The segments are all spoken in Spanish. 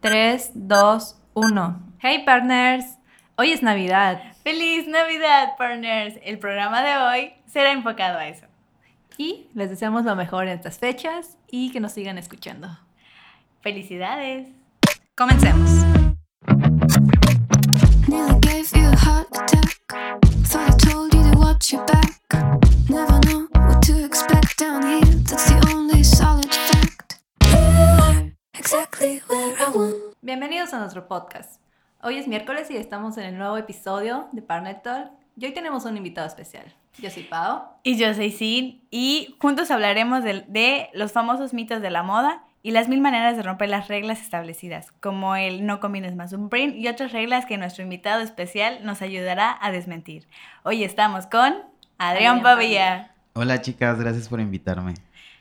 3, 2, 1. Hey partners, hoy es Navidad ¡Feliz Navidad, partners! El programa de hoy será enfocado a eso. y les deseamos lo mejor en estas fechas y que nos sigan escuchando. ¡Felicidades! Comencemos. Exactly where I want. Bienvenidos a nuestro podcast. Hoy es miércoles y estamos en el nuevo episodio de Partner Talk y hoy tenemos un invitado especial. Yo soy Pau. Y yo soy Sin y juntos hablaremos de, de los famosos mitos de la moda y las mil maneras de romper las reglas establecidas, como el no combines más un print y otras reglas que nuestro invitado especial nos ayudará a desmentir. Hoy estamos con Adrián Adrián Pavía. Hola chicas, gracias por invitarme.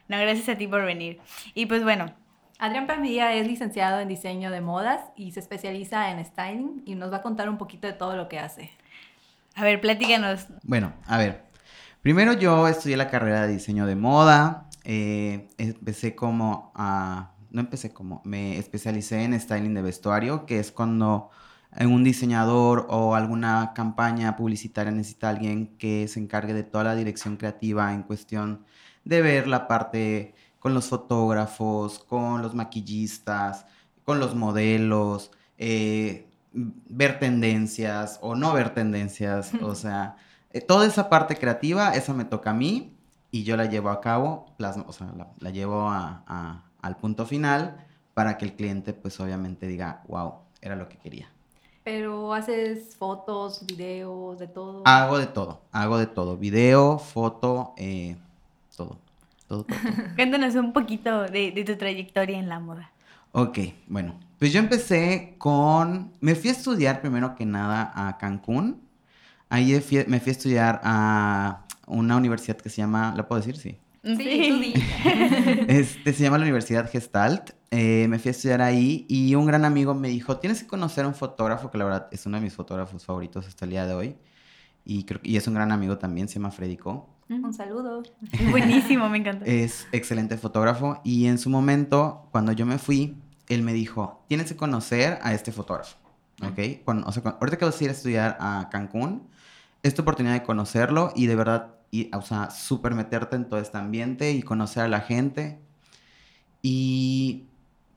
No, gracias a ti por venir. Y pues bueno, Adrián Pamilla es licenciado en diseño de modas y se especializa en styling y nos va a contar un poquito de todo lo que hace. a ver, platícanos. Bueno, a ver. Primero yo estudié la carrera de diseño de moda. eh, empecé como a... No empecé como... Me especialicé en styling de vestuario, que es cuando un diseñador o alguna campaña publicitaria necesita a alguien que se encargue de toda la dirección creativa en cuestión de ver la parte con los fotógrafos, con los maquillistas, con los modelos, eh, ver tendencias o no ver tendencias, o sea, eh, toda esa parte creativa, esa me toca a mí y yo la llevo a cabo, o sea, la, la llevo a- a- al punto final para que el cliente pues obviamente diga, wow, era lo que quería. Pero haces fotos, videos, de todo. Hago de todo, hago de todo, video, foto, eh, todo, todo, todo. todo. Cuéntanos un poquito de, de tu trayectoria en la moda. Ok, bueno, pues yo empecé con, me fui a estudiar primero que nada a Cancún. Ahí fui- me fui a estudiar a una universidad que se llama, ¿la puedo decir? Sí. Sí, tú di. Este, se llama la Universidad Gestalt. Eh, me fui a estudiar ahí y un gran amigo me dijo, tienes que conocer a un fotógrafo que la verdad es uno de mis fotógrafos favoritos hasta el día de hoy. Y, creo, y es un gran amigo también, se llama Frederico. Un saludo. Buenísimo, me encanta. Es excelente fotógrafo y en su momento, cuando yo me fui, él me dijo, tienes que conocer a este fotógrafo, ¿ok? Cuando- o sea, ahorita que vas a ir a estudiar a Cancún, es tu oportunidad de conocerlo y de verdad, y, o sea, súper meterte en todo este ambiente y conocer a la gente. Y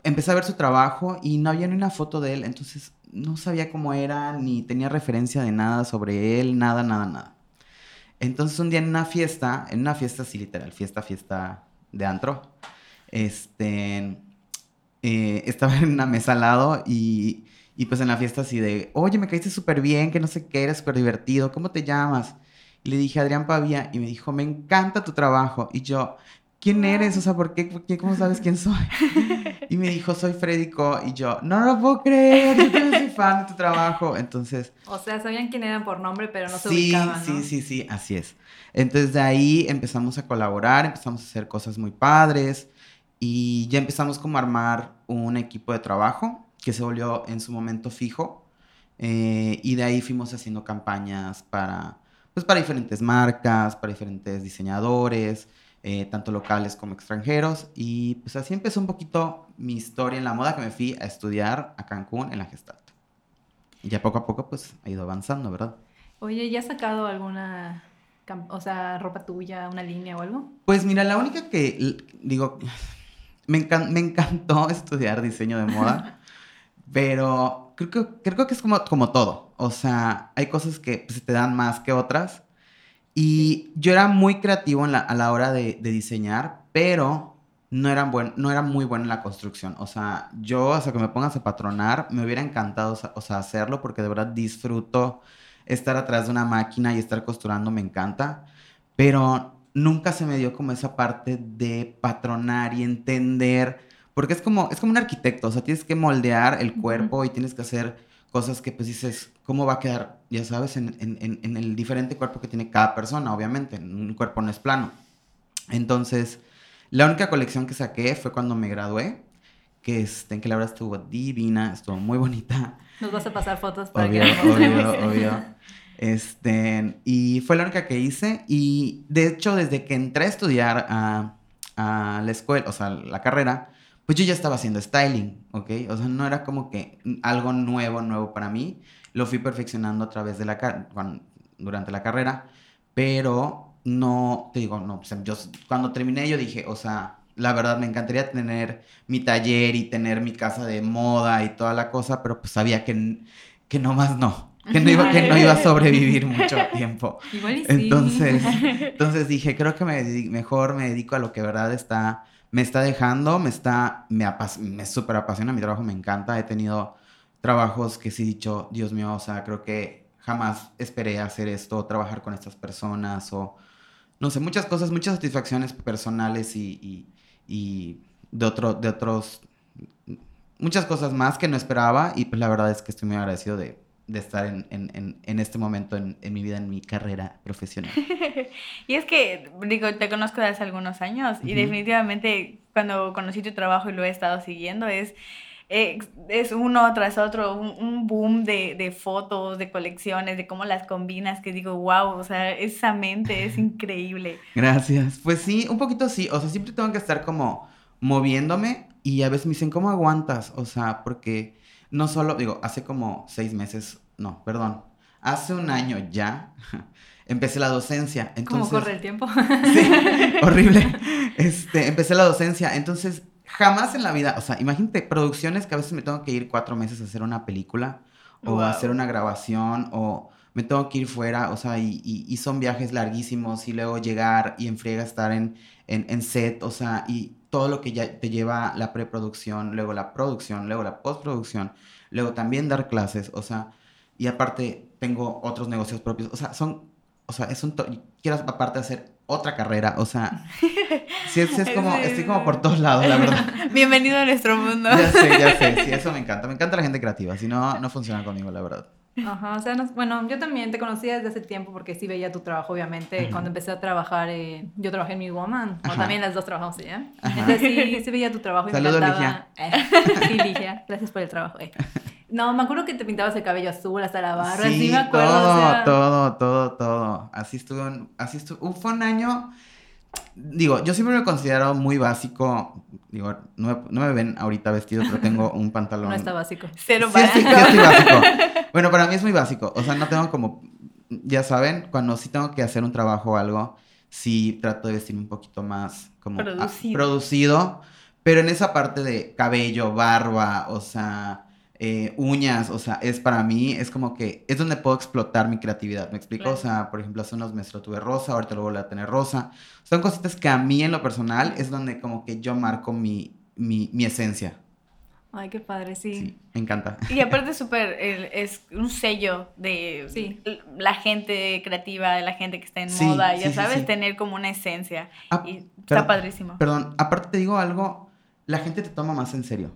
empecé a ver su trabajo y no había ni una foto de él, entonces no sabía cómo era, ni tenía referencia de nada sobre él, nada, nada, nada. Entonces un día en una fiesta, en una fiesta así literal, fiesta, fiesta de antro, este, eh, estaba en una mesa al lado y, y pues en la fiesta así de, oye, me caíste súper bien, que no sé qué, eres súper divertido, ¿cómo te llamas? Y le dije, Adrián Pavía, y me dijo, me encanta tu trabajo. Y yo, ¿quién eres? O sea, ¿por qué? ¿Por qué? ¿Cómo sabes quién soy? Y me dijo, soy Frederico. Y yo, no, no lo puedo creer, yo también soy fan de tu trabajo. Entonces, O sea, sabían quién eran por nombre, pero no se sí, ubicaban, ¿no? sí, sí, sí, así es. Entonces de ahí empezamos a colaborar, empezamos a hacer cosas muy padres y ya empezamos como a armar un equipo de trabajo que se volvió en su momento fijo eh, y de ahí fuimos haciendo campañas para, pues para diferentes marcas, para diferentes diseñadores, eh, tanto locales como extranjeros y pues así empezó un poquito mi historia en la moda que me fui a estudiar a Cancún en la Gestalt. Y ya poco a poco pues ha ido avanzando, ¿verdad? Oye, ¿ya has sacado alguna, o sea, ropa tuya, una línea o algo? Pues mira, la única que digo, me, encan- me encantó estudiar diseño de moda, pero creo que, creo que es como, como todo. O sea, hay cosas que pues, se te dan más que otras. Y yo era muy creativo en la- a la hora de, de diseñar, pero no era, buen, no era muy bueno en la construcción. O sea, yo, hasta que me pongas a patronar, me hubiera encantado o sea, o sea, hacerlo porque de verdad disfruto estar atrás de una máquina y estar costurando, me encanta. Pero nunca se me dio como esa parte de patronar y entender, porque es como, es como un arquitecto, o sea, tienes que moldear el cuerpo y tienes que hacer cosas que pues dices, ¿cómo va a quedar? Ya sabes, en, en- en- el diferente cuerpo que tiene cada persona, obviamente, un cuerpo no es plano. Entonces, la única colección que saqué fue cuando me gradué, que, este, que la verdad estuvo divina, estuvo muy bonita. Nos vas a pasar fotos para Obvio, que obvio, obvio. Este, y fue la única que hice. Y de hecho, desde que entré a estudiar a, a la escuela, o sea, la carrera, pues yo ya estaba haciendo styling, ¿ok? O sea, no era como que algo nuevo, nuevo para mí. Lo fui perfeccionando a través de la car- cuan- durante la carrera, pero no, te digo, no, o sea, yo cuando terminé yo dije, o sea, la verdad me encantaría tener mi taller y tener mi casa de moda y toda la cosa, pero pues sabía que, que no más no, que no iba, que no iba a sobrevivir mucho tiempo. Igual y sí. Entonces, entonces dije, creo que me mejor me dedico a lo que verdad está, me está dejando, me está, me, me súper apasiona, mi trabajo me encanta, he tenido trabajos que sí he dicho, Dios mío, o sea, creo que jamás esperé hacer esto, trabajar con estas personas o, no sé, muchas cosas, muchas satisfacciones personales y, y, y de, otro, de otros, muchas cosas más que no esperaba y pues la verdad es que estoy muy agradecido de, de estar en, en, en, en este momento en, en mi vida, en mi carrera profesional. Y es que, digo, te conozco de hace algunos años y Ujú. definitivamente cuando conocí tu trabajo y lo he estado siguiendo es, eh, es uno tras otro, un, un boom de, de fotos, de colecciones, de cómo las combinas, que digo, wow, o sea, esa mente es increíble. Gracias. Pues sí, un poquito sí. O sea, siempre tengo que estar como moviéndome y a veces me dicen, ¿cómo aguantas? O sea, porque no solo, digo, hace como seis meses, no, perdón, hace un año ya empecé la docencia. ¿Cómo Entonces, corre el tiempo? Sí, horrible. Este, empecé la docencia, entonces jamás en la vida, o sea, imagínate producciones que a veces me tengo que ir cuatro meses a hacer una película o Wow. a hacer una grabación o me tengo que ir fuera, o sea, y, y- y son viajes larguísimos y luego llegar y en friega estar en, en, en set, o sea, y todo lo que ya te lleva la preproducción, luego la producción, luego la postproducción, luego también dar clases, o sea, y aparte tengo otros negocios propios, o sea, son, o sea, es un, quiero aparte hacer otra carrera, o sea, sí, es, es como, Sí, estoy sí, como sí. por todos lados, la verdad. Bienvenido a nuestro mundo. Ya sé, ya sé, sí, eso me encanta, me encanta la gente creativa, si no, no funciona conmigo, la verdad. Ajá, o sea, no- bueno, yo también te conocí desde hace tiempo porque sí veía tu trabajo, obviamente. Cuando empecé a trabajar, eh, yo trabajé en Mi Woman, o Ajá. también las dos trabajamos allá. Entonces sí, sí veía tu trabajo y Saludos, me encantaba. Eh, sí, Ligia, gracias por el trabajo. eh. No, me acuerdo que te pintabas el cabello azul hasta la barba, sí, me acuerdo. todo, o sea, todo, todo, todo. Así estuvo, así estuvo, fue un año, digo, yo siempre me considero muy básico, digo, no me, no me ven ahorita vestido, pero tengo un pantalón. No está básico. Cero Sí, sí, básico. sí estoy básico. Bueno, para mí es muy básico. O sea, no tengo como, ya saben, cuando sí tengo que hacer un trabajo o algo, sí trato de vestirme un poquito más como producido. Pero en esa parte de cabello, barba, o sea, eh, uñas, o sea, es para mí, es como que es donde puedo explotar mi creatividad. ¿Me explico? Claro. O sea, por ejemplo, hace unos meses lo tuve rosa, ahorita lo voy a tener rosa. Son cositas que a mí en lo personal es donde como que yo marco mi, mi, mi esencia. Ay, qué padre, sí. Sí, me encanta. Y aparte súper, es un sello de Sí. la gente creativa, de la gente que está en Sí, moda, ya sí, sabes, sí. tener como una esencia. Ah, y está pero- padrísimo. Perdón, aparte te digo algo, la gente te toma más en serio.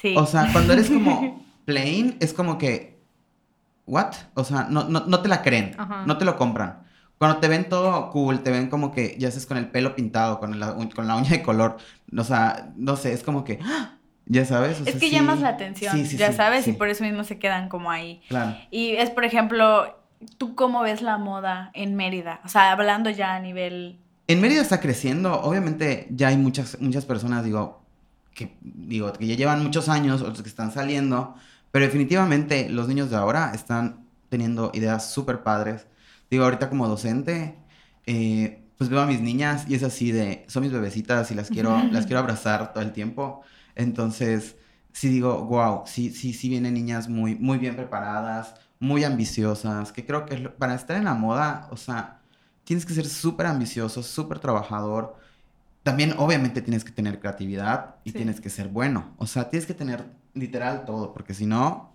Sí. O sea, cuando eres como plain, es como que, ¿what? O sea, no, no, no te la creen, Ajá. no te lo compran. Cuando te ven todo cool, te ven como que ya haces con el pelo pintado, con la, con la uña de color, o sea, no sé, es como que, ¡ah! ya sabes. O es sea, que sí. llamas la atención, Sí, sí, ya sabes, y por eso mismo se quedan como ahí. Claro. Y es, por ejemplo, ¿tú cómo ves la moda en Mérida? O sea, hablando ya a nivel... En Mérida está creciendo, obviamente ya hay muchas, muchas personas, digo, que, digo, que ya llevan muchos años, otros que están saliendo, pero definitivamente los niños de ahora están teniendo ideas súper padres. Digo, ahorita como docente, eh, pues veo a mis niñas y es así de, son mis bebecitas y las quiero, las quiero abrazar todo el tiempo. Entonces, sí digo, wow, sí, sí, sí vienen niñas muy, muy bien preparadas, muy ambiciosas, que creo que para estar en la moda, o sea, tienes que ser súper ambicioso, súper trabajador. También, obviamente, tienes que tener creatividad y Sí. tienes que ser bueno. O sea, tienes que tener literal todo, porque si no,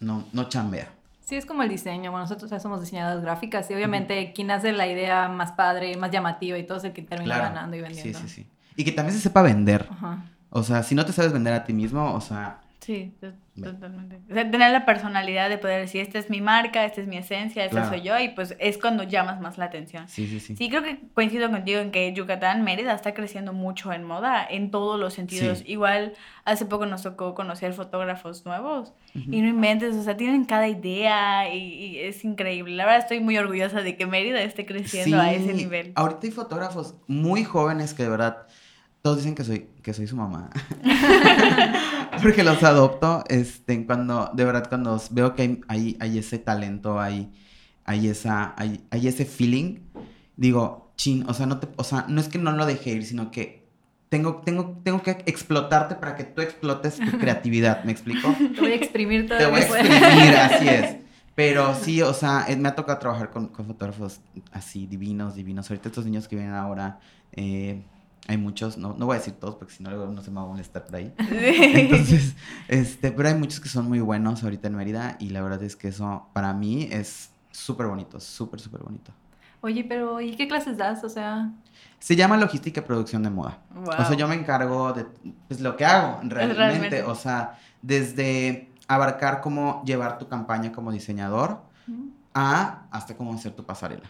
no, no chambea. Sí, es como el diseño. Bueno, nosotros ya somos diseñadoras gráficas y obviamente quien hace la idea más padre, más llamativa y todo es el que termina Claro. ganando y vendiendo. Sí, sí, sí. Y que también se sepa vender. Ajá. O sea, si no te sabes vender a ti mismo, o sea, Sí, totalmente. O sea, tener la personalidad de poder decir, esta es mi marca, esta es mi esencia, esta Claro. soy yo, y pues es cuando llamas más la atención. sí, sí, sí. Sí, creo que coincido contigo en que Yucatán, Mérida, está creciendo mucho en moda, en todos los sentidos. Sí. Igual, hace poco nos tocó conocer fotógrafos nuevos y no inventes, o sea, tienen cada idea y, y es increíble. La verdad estoy muy orgullosa de que Mérida esté creciendo a ese nivel. Ahorita hay fotógrafos muy jóvenes que de verdad todos dicen que soy, que soy su mamá. Porque los adopto, este, cuando, de verdad, cuando veo que hay, hay, hay ese talento, hay, hay, esa, hay, hay ese feeling, digo, chin, o sea, no te, o sea, no es que no lo deje ir, sino que tengo, tengo, tengo que explotarte para que tú explotes tu creatividad, ¿me explico? Te voy a exprimir todo Te voy a exprimir, así es. Pero sí, o sea, eh, me ha tocado trabajar con, con fotógrafos así, divinos, divinos. Ahorita estos niños que vienen ahora, eh, hay muchos, no, no voy a decir todos porque si no luego no se me va a molestar por ahí. Entonces, este, pero hay muchos que son muy buenos ahorita en Mérida y la verdad es que eso para mí es súper bonito, súper, súper bonito. Oye, pero ¿y qué clases das? O sea, Se llama logística y producción de moda. O sea, Wow. yo me encargo de pues, lo que hago realmente. Realmente. O sea, desde abarcar cómo llevar tu campaña como diseñador a hasta cómo hacer tu pasarela.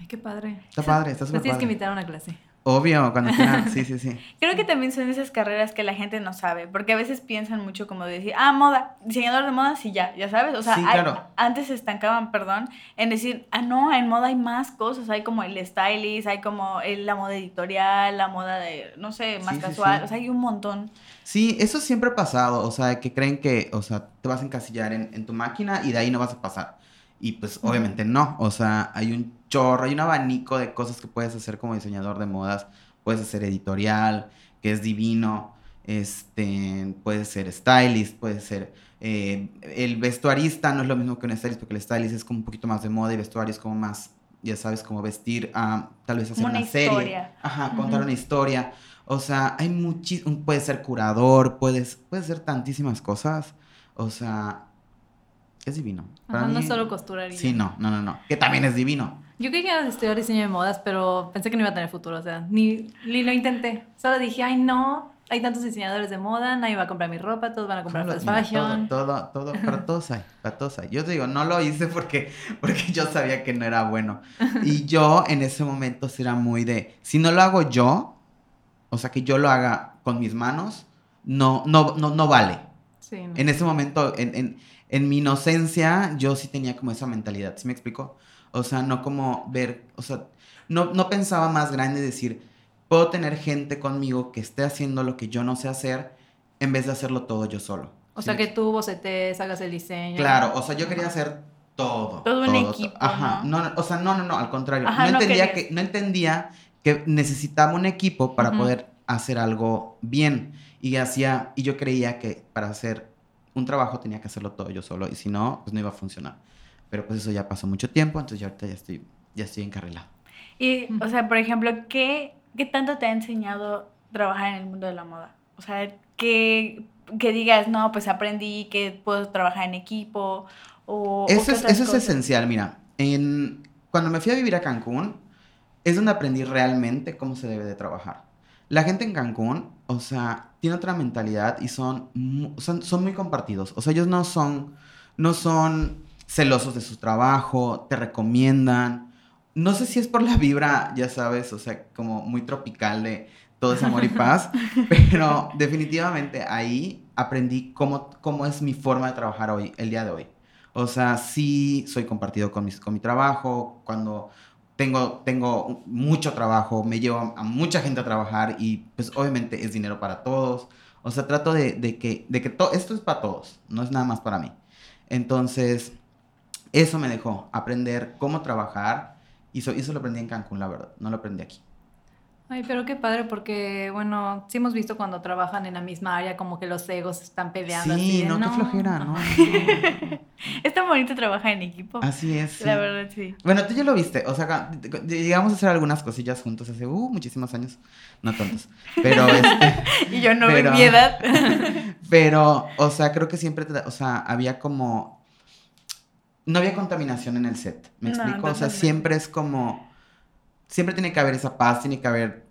ay, qué padre. Está padre, está súper tienes que invitar a una clase. Obvio, cuando quieran. Sí, sí, sí. Creo que también son esas carreras que la gente no sabe, porque a veces piensan mucho como de decir, ah, moda, diseñador de moda, sí, ya, ya sabes. O sea, Sí, hay- claro. antes se estancaban, perdón, en decir, ah, no, en moda hay más cosas, hay como el stylist, hay como el- la moda editorial, la moda de, no sé, más sí, casual, sí. o sea, hay un montón. Sí, eso siempre ha pasado. O sea, que creen que, o sea, te vas a encasillar en, en tu máquina y de ahí no vas a pasar. Y pues obviamente no. O sea, hay un chorro, hay un abanico de cosas que puedes hacer como diseñador de modas. Puedes hacer editorial, que es divino. Este, puedes ser stylist, puedes ser... eh, el vestuarista no es lo mismo que un stylist, porque el stylist es como un poquito más de moda y vestuario es como más, ya sabes, como vestir, ah, tal vez hacer una una, serie. historia. Ajá, contar una historia. O sea, hay muchísimo, puedes ser curador, puedes, puedes ser tantísimas cosas. O sea, es divino. Para Ajá, no solo costurar. Sí, no, no, no, no. Que también es divino. Yo quería estudiar diseño de modas, pero pensé que no iba a tener futuro. O sea, ni, ni lo intenté. Solo dije, ay, no, hay tantos diseñadores de moda, nadie va a comprar mi ropa, todos van a comprar fast fashion. Todo, todo, todo, para todos hay, para todos hay. Yo te digo, no lo hice porque, porque yo sabía que no era bueno. Y yo en ese momento era muy de, si no lo hago yo, o sea, que yo lo haga con mis manos, no, no, no, no vale. Sí, no. En ese momento, en, en, en mi inocencia, yo sí tenía como esa mentalidad, ¿sí me explico? O sea, no como ver, o sea, no, no pensaba más grande decir, puedo tener gente conmigo que esté haciendo lo que yo no sé hacer en vez de hacerlo todo yo solo. O ¿sí sea, que tú bocetes, hagas el diseño. Claro, o sea, yo quería hacer todo. Todo un equipo, Ajá, ¿no? no, no, o sea, no, no, no, al contrario. Ajá, no, no entendía querías. que, no entendía que necesitaba un equipo para Ujú. poder hacer algo bien. Y hacía, y yo creía que para hacer un trabajo tenía que hacerlo todo yo solo. Y si no, pues no iba a funcionar. Pero pues eso ya pasó mucho tiempo, entonces ya ahorita ya estoy, ya estoy encarrilado. Y, o sea, por ejemplo, ¿qué, ¿qué tanto te ha enseñado trabajar en el mundo de la moda? O sea, que, que digas, no, pues aprendí que puedo trabajar en equipo o... Eso es, eso es esencial, mira. En, cuando me fui a vivir a Cancún, es donde aprendí realmente cómo se debe de trabajar. La gente en Cancún, o sea, tiene otra mentalidad y son, son muy compartidos. O sea, ellos no son, no son celosos de su trabajo, te recomiendan. No sé si es por la vibra, ya sabes, o sea, como muy tropical de todo es amor y paz, pero definitivamente ahí aprendí cómo, cómo es mi forma de trabajar hoy, el día de hoy. O sea, sí soy compartido con, mis, con mi trabajo, cuando tengo, tengo mucho trabajo, me llevo a, mucha gente a trabajar y pues obviamente es dinero para todos. O sea, trato de, de que, de que to- esto es para todos, no es nada más para mí. Entonces, eso me dejó aprender cómo trabajar y eso, eso lo aprendí en Cancún, la verdad, no lo aprendí aquí. Ay, pero qué padre, porque, bueno, sí hemos visto cuando trabajan en la misma área, como que los egos están peleando. así Sí, de, no, qué flojera, ¿no? Es tan bonito trabajar en equipo. Así es. sí. La verdad, sí. Bueno, tú ya lo viste, o sea, llegamos a hacer algunas cosillas juntos hace uh, muchísimos años, no tantos, pero este, Y yo no Pero- en mi edad. pero, o sea, creo que siempre, te o sea, había como, no había contaminación en el set, ¿me No, explico? O sea, siempre es como, siempre tiene que haber esa paz, tiene que haber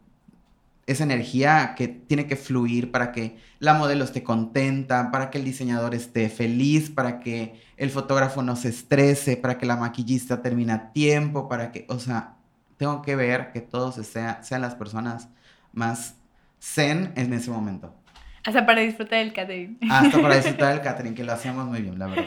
esa energía que tiene que fluir para que la modelo esté contenta, para que el diseñador esté feliz, para que el fotógrafo no se estrese, para que la maquillista termine a tiempo, para que, o sea, tengo que ver que todos sea- sean las personas más zen en ese momento. Hasta para disfrutar del catering. Hasta para disfrutar del catering, que lo hacíamos muy bien, la verdad.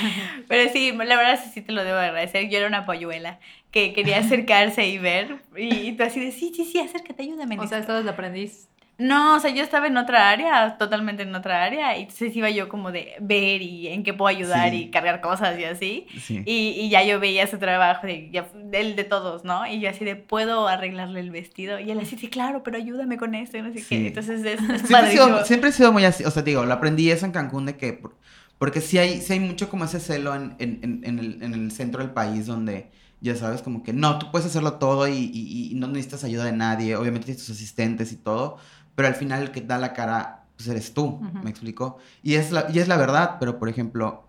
Pero sí, la verdad sí, sí te lo debo agradecer. Yo era una polluela que quería acercarse y ver. Y, y tú así de, sí, sí, sí, acércate, ayúdame. O sea, esto". de aprendiz. No, o sea, yo estaba en otra área, totalmente en otra área, y entonces iba yo como de ver y en qué puedo ayudar Sí. y cargar cosas y así. Sí. Y, y ya yo veía su trabajo, de, ya, el de todos, ¿no? Y yo así de, ¿puedo arreglarle el vestido? Y él así, sí, claro, pero ayúdame con esto y no sé Sí. qué. Entonces es, es Siempre he, sido, siempre he sido muy así, o sea, digo, lo aprendí eso en Cancún de que, por- porque sí hay, sí hay mucho como ese celo en, en, en, en el, en el centro del país donde, ya sabes, como que no, tú puedes hacerlo todo y, y- y no necesitas ayuda de nadie, obviamente tienes tus asistentes y todo, pero al final el que da la cara, pues eres tú, me explico, y es, la, y es la verdad, pero por ejemplo,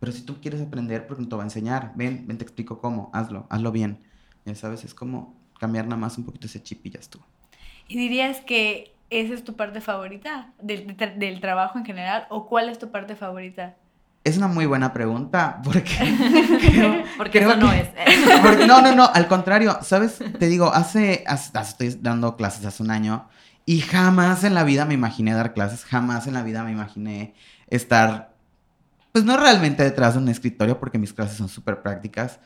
pero si tú quieres aprender, ¿por qué no te va a enseñar? Ven, ven, te explico cómo, hazlo, hazlo bien, ya sabes, es como cambiar nada más un poquito ese chip y ya estuvo. ¿Y dirías que esa es tu parte favorita del, de tra- del trabajo en general? ¿O cuál es tu parte favorita? Es una muy buena pregunta, porque creo, Porque creo eso no es. porque- no, no, no, al contrario, ¿sabes? Te digo, hace, hace- hace- estoy dando clases hace un año y jamás en la vida me imaginé dar clases, jamás en la vida me imaginé estar, pues no realmente detrás de un escritorio, porque mis clases son súper prácticas,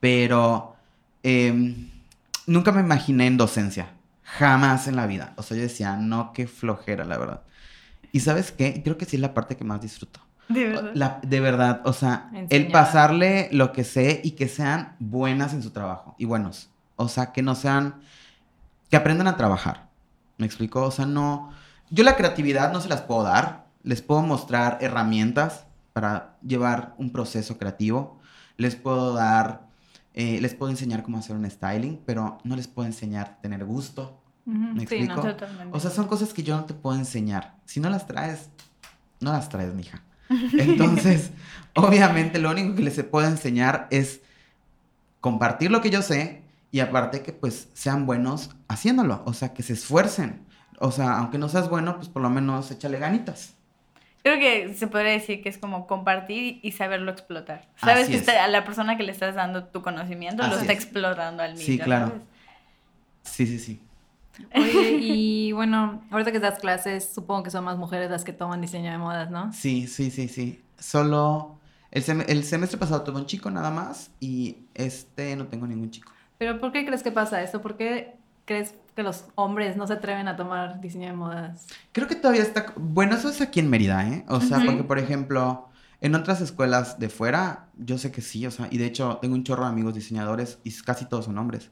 pero em, nunca me imaginé en docencia, jamás en la vida. O sea, yo decía, no, qué flojera, la verdad. Y sabes qué, creo que sí es la parte que más disfruto. De verdad. La- de verdad, o sea, el pasarle lo que sé y que sean buenas en su trabajo y buenos. O sea, que no sean, que aprendan a trabajar. ¿Me explico? O sea, no, yo la creatividad no se las puedo dar. Les puedo mostrar herramientas para llevar un proceso creativo. Les puedo dar, eh, les puedo enseñar cómo hacer un styling, pero no les puedo enseñar tener gusto. ¿Me sí, explico? no. O sea, son cosas que yo no te puedo enseñar. Si no las traes, no las traes, mija. Entonces, obviamente, lo único que les puedo enseñar es compartir lo que yo sé y aparte que pues sean buenos haciéndolo, o sea, que se esfuercen. O sea, aunque no seas bueno, pues por lo menos échale ganitas. Creo que se podría decir que es como compartir y saberlo explotar. Sabes Así que está- a la persona que le estás dando tu conocimiento lo está es. explotando al mil. Sí, claro. sabes. Sí, sí, sí. Oye, y bueno, ahorita que das clases, supongo que son más mujeres las que toman diseño de modas, ¿no? Sí, sí, sí, sí. Solo el, sem- el semestre pasado tuve un chico nada más y este no tengo ningún chico. Pero ¿por qué crees que pasa esto? ¿Por qué crees que los hombres no se atreven a tomar diseño de modas? Creo que todavía está. Bueno, eso es aquí en Mérida, ¿eh? O sea, Ujú. porque, por ejemplo, en otras escuelas de fuera, yo sé que sí, o sea, y de hecho tengo un chorro de amigos diseñadores y casi todos son hombres.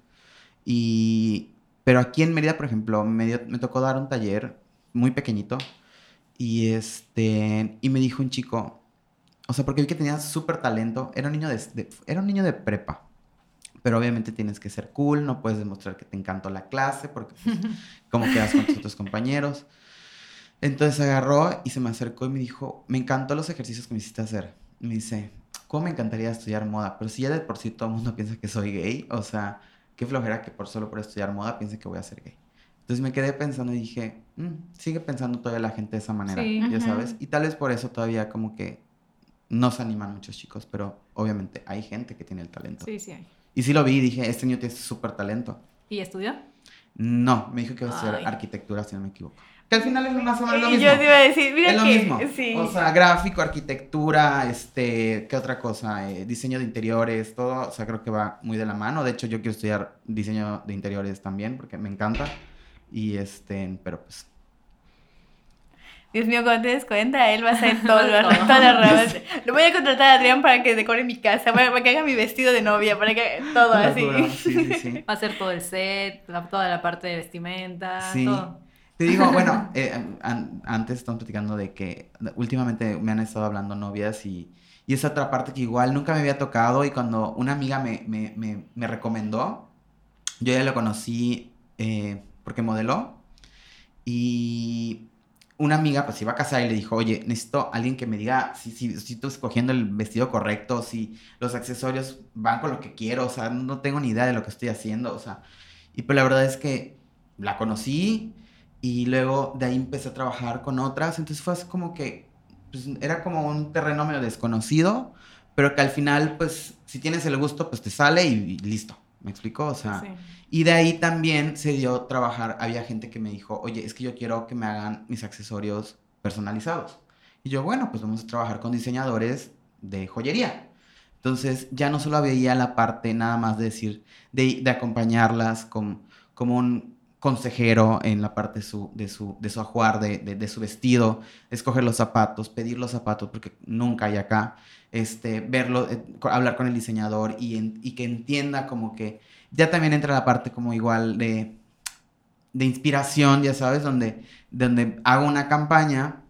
Y. Pero aquí en Mérida, por ejemplo, me, dio- me tocó dar un taller muy pequeñito y este. Y me dijo un chico, o sea, porque vi que tenía súper talento, era un niño de, de- era un niño de prepa. Pero obviamente tienes que ser cool, no puedes demostrar que te encantó la clase, porque pues, cómo quedas con tus otros compañeros. Entonces agarró y se me acercó y me dijo, me encantó los ejercicios que me hiciste hacer. Me dice, ¿cómo me encantaría estudiar moda? Pero si ya de por sí todo el mundo piensa que soy gay, o sea, qué flojera que por solo por estudiar moda piense que voy a ser gay. Entonces me quedé pensando y dije, "Mm, sigue pensando todavía la gente de esa manera, Sí. ya sabes. Y tal vez por eso todavía como que no se animan muchos chicos, pero obviamente hay gente que tiene el talento. Sí, sí hay. Y sí lo vi y dije, este niño tiene súper talento. ¿Y estudió? No, me dijo que iba a estudiar arquitectura, si no me equivoco. Que al final es más o menos lo mismo. yo te iba a decir, mira es lo que mismo. sí. O sea, gráfico, arquitectura, este, ¿qué otra cosa? Eh, diseño de interiores, todo. O sea, creo que va muy de la mano. De hecho, yo quiero estudiar diseño de interiores también porque me encanta. Y este, pero pues. Dios mío, cuando te des cuenta, él va a hacer todo lo Todo. todas las ramas. Lo voy a contratar a Adrián para que decore mi casa, para, para que haga mi vestido de novia, para que haga todo así. Sí, sí, sí. Va a ser todo el set, la- toda la parte de vestimenta, Sí. todo. Te digo, bueno, eh, an- antes estamos platicando de que últimamente me han estado hablando novias y, y esa otra parte que igual nunca me había tocado y cuando una amiga me, me, me, me recomendó, yo ya lo conocí eh, porque modeló y una amiga pues iba a casar y le dijo, oye, necesito alguien que me diga si, si, si estoy escogiendo el vestido correcto, si los accesorios van con lo que quiero, o sea, no tengo ni idea de lo que estoy haciendo, o sea, y pues la verdad es que la conocí y luego de ahí empecé a trabajar con otras, entonces fue así como que, pues era como un terreno medio desconocido, pero que al final pues si tienes el gusto pues te sale y, y listo, ¿me explico? O sea... Sí. Y de ahí también se dio trabajar, había gente que me dijo, oye, es que yo quiero que me hagan mis accesorios personalizados. Y yo, bueno, pues vamos a trabajar con diseñadores de joyería. Entonces ya no solo veía la parte nada más de decir, de, de acompañarlas con, como, un, consejero en la parte de su, de su, de su ajuar, de, de- su vestido, escoger los zapatos, pedir los zapatos, porque nunca hay acá, este, verlo, eh, hablar con el diseñador y, en- y que entienda como que ya también entra la parte como igual de, de inspiración, ya sabes, donde, donde hago una campaña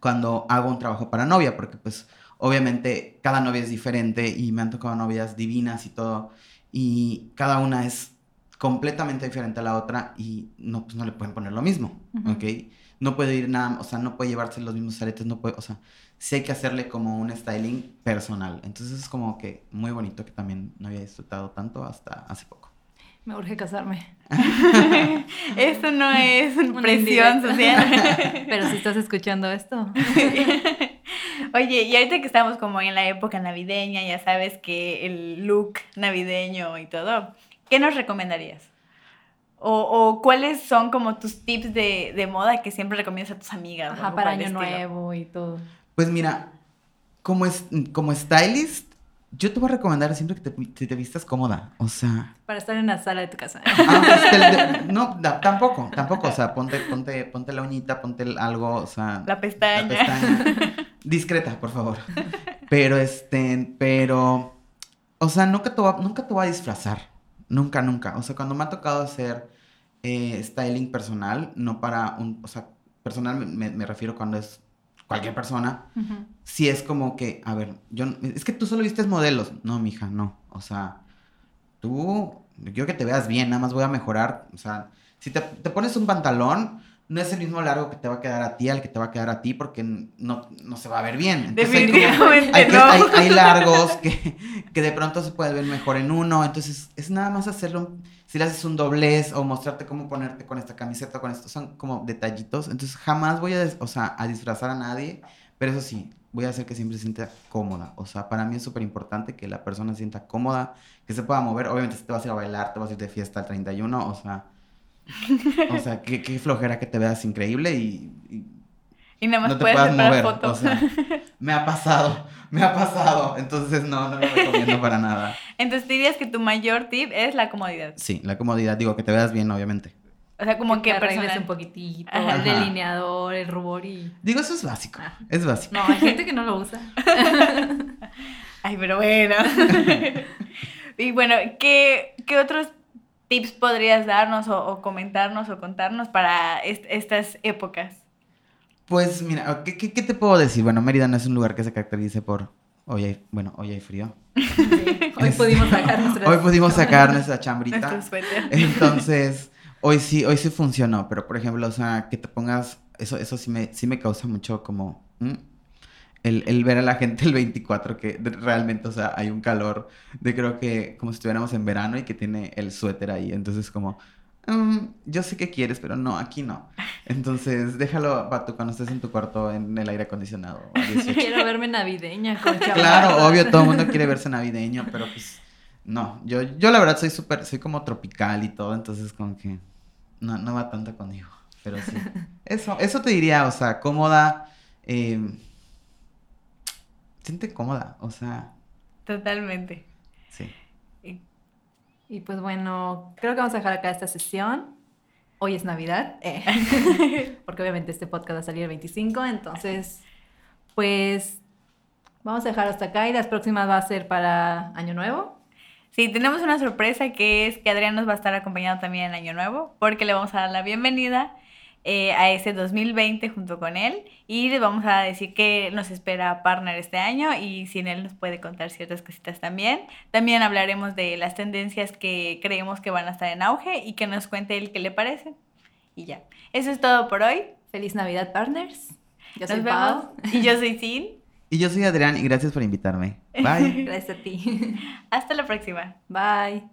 cuando hago un trabajo para novia, porque pues obviamente cada novia es diferente y me han tocado novias divinas y todo, y cada una es completamente diferente a la otra y no, pues no le pueden poner lo mismo, Ujú. ¿ok? No puede ir nada, o sea, no puede llevarse los mismos aretes, no puede, o sea, sí hay que hacerle como un styling personal. Entonces es como que muy bonito que también no había disfrutado tanto hasta hace poco. Me urge casarme. Esto no es Una presión indirecta. social. Pero si estás escuchando esto, Oye, y ahorita que estamos como en la época navideña, ya sabes que el look navideño y todo, ¿qué nos recomendarías? O, o cuáles son como tus tips de, de moda que siempre recomiendas a tus amigas? ajá, para año estilo? nuevo y todo. Pues mira, como, es, como stylist, yo te voy a recomendar siempre que te, te vistas cómoda. O sea, Para estar en la sala de tu casa. ah, pues, te- de- no, tampoco, tampoco. O sea, ponte, ponte, ponte la uñita, ponte el- algo, o sea, La pestaña. la pestaña. Discreta, por favor. Pero este, pero, o sea, nunca te, nunca te voy a disfrazar. Nunca, nunca. O sea, cuando me ha tocado hacer eh, styling personal, no para un, o sea, personal me, me- refiero cuando es cualquier persona, Ujú. si es como que, a ver, yo, no- es que tú solo vistes modelos. No, mija, no. O sea, tú, yo quiero que te veas bien, nada más voy a mejorar. O sea, si te, te pones un pantalón, no es el mismo largo que te va a quedar a ti al que te va a quedar a ti porque no, no se va a ver bien. Entonces, hay como- Definitivamente hay, que- no. hay- hay largos que, que de pronto se puede ver mejor en uno. Entonces, es nada más hacerlo. Si le haces un doblez o mostrarte cómo ponerte con esta camiseta, con esto, son como detallitos. Entonces, jamás voy a, o sea, a disfrazar a nadie. Pero eso sí, voy a hacer que siempre se sienta cómoda. O sea, para mí es súper importante que la persona se sienta cómoda, que se pueda mover. Obviamente, si te vas a ir a bailar, te vas a ir de fiesta al 31, o sea. O sea, qué, qué flojera que te veas increíble y- y Y nada más no te puedes puedas mover. foto. O sea, me ha pasado, me ha pasado. Entonces, no, no lo recomiendo para nada. Entonces dirías que tu mayor tip es la comodidad. Sí, la comodidad, digo, que te veas bien, obviamente. O sea, como que arregles personal. un poquitito, Ajá. el delineador, el rubor y... Digo, eso es básico. Ah. Es básico. No, hay gente que no lo usa. Ay, pero bueno. y bueno, ¿qué, qué otros tips podrías darnos o, o comentarnos o contarnos para est- estas épocas? Pues mira, ¿qué, qué, qué te puedo decir? Bueno, Mérida no es un lugar que se caracterice por. Hoy hay, bueno, hoy hay frío. Sí, Hoy Es- pudimos sacar nuestras... Hoy pudimos sacar nuestra chambrita. Entonces, hoy sí, hoy sí funcionó, pero por ejemplo, o sea, que te pongas, eso, eso sí me, sí me causa mucho como mm, el, el ver a la gente el 24, que realmente, o sea, hay un calor de creo que como si estuviéramos en verano y que tiene el suéter ahí, entonces como, mm, yo sé que quieres, pero no, aquí no. Entonces, déjalo para tú cuando estés en tu cuarto en el aire acondicionado. a 18. Quiero verme navideña Claro, obvio, todo el mundo quiere verse navideño, pero pues no, yo, yo la verdad soy súper, soy como tropical y todo, entonces como que no, no va tanto conmigo, pero sí. Eso, eso te diría, o sea, cómoda, eh, siente cómoda, o sea, Totalmente. sí. Y- Y pues bueno, creo que vamos a dejar acá esta sesión. Hoy es Navidad, eh, porque obviamente este podcast va a salir el 25, entonces, pues vamos a dejar hasta acá y las próximas va a ser para Año Nuevo. Sí, tenemos una sorpresa que es que Adrián nos va a estar acompañando también en Año Nuevo, porque le vamos a dar la bienvenida eh, a ese 2020 junto con él y le vamos a decir que nos espera Partner este año y si en él nos puede contar ciertas cositas también. También hablaremos de las tendencias que creemos que van a estar en auge y que nos cuente él qué le parece. Y ya. Eso es todo por hoy. Feliz Navidad, partners. Yo soy. Pau. Y yo soy Sin. Y yo soy Adrián y gracias por invitarme. Bye. Gracias a ti. Hasta la próxima. Bye.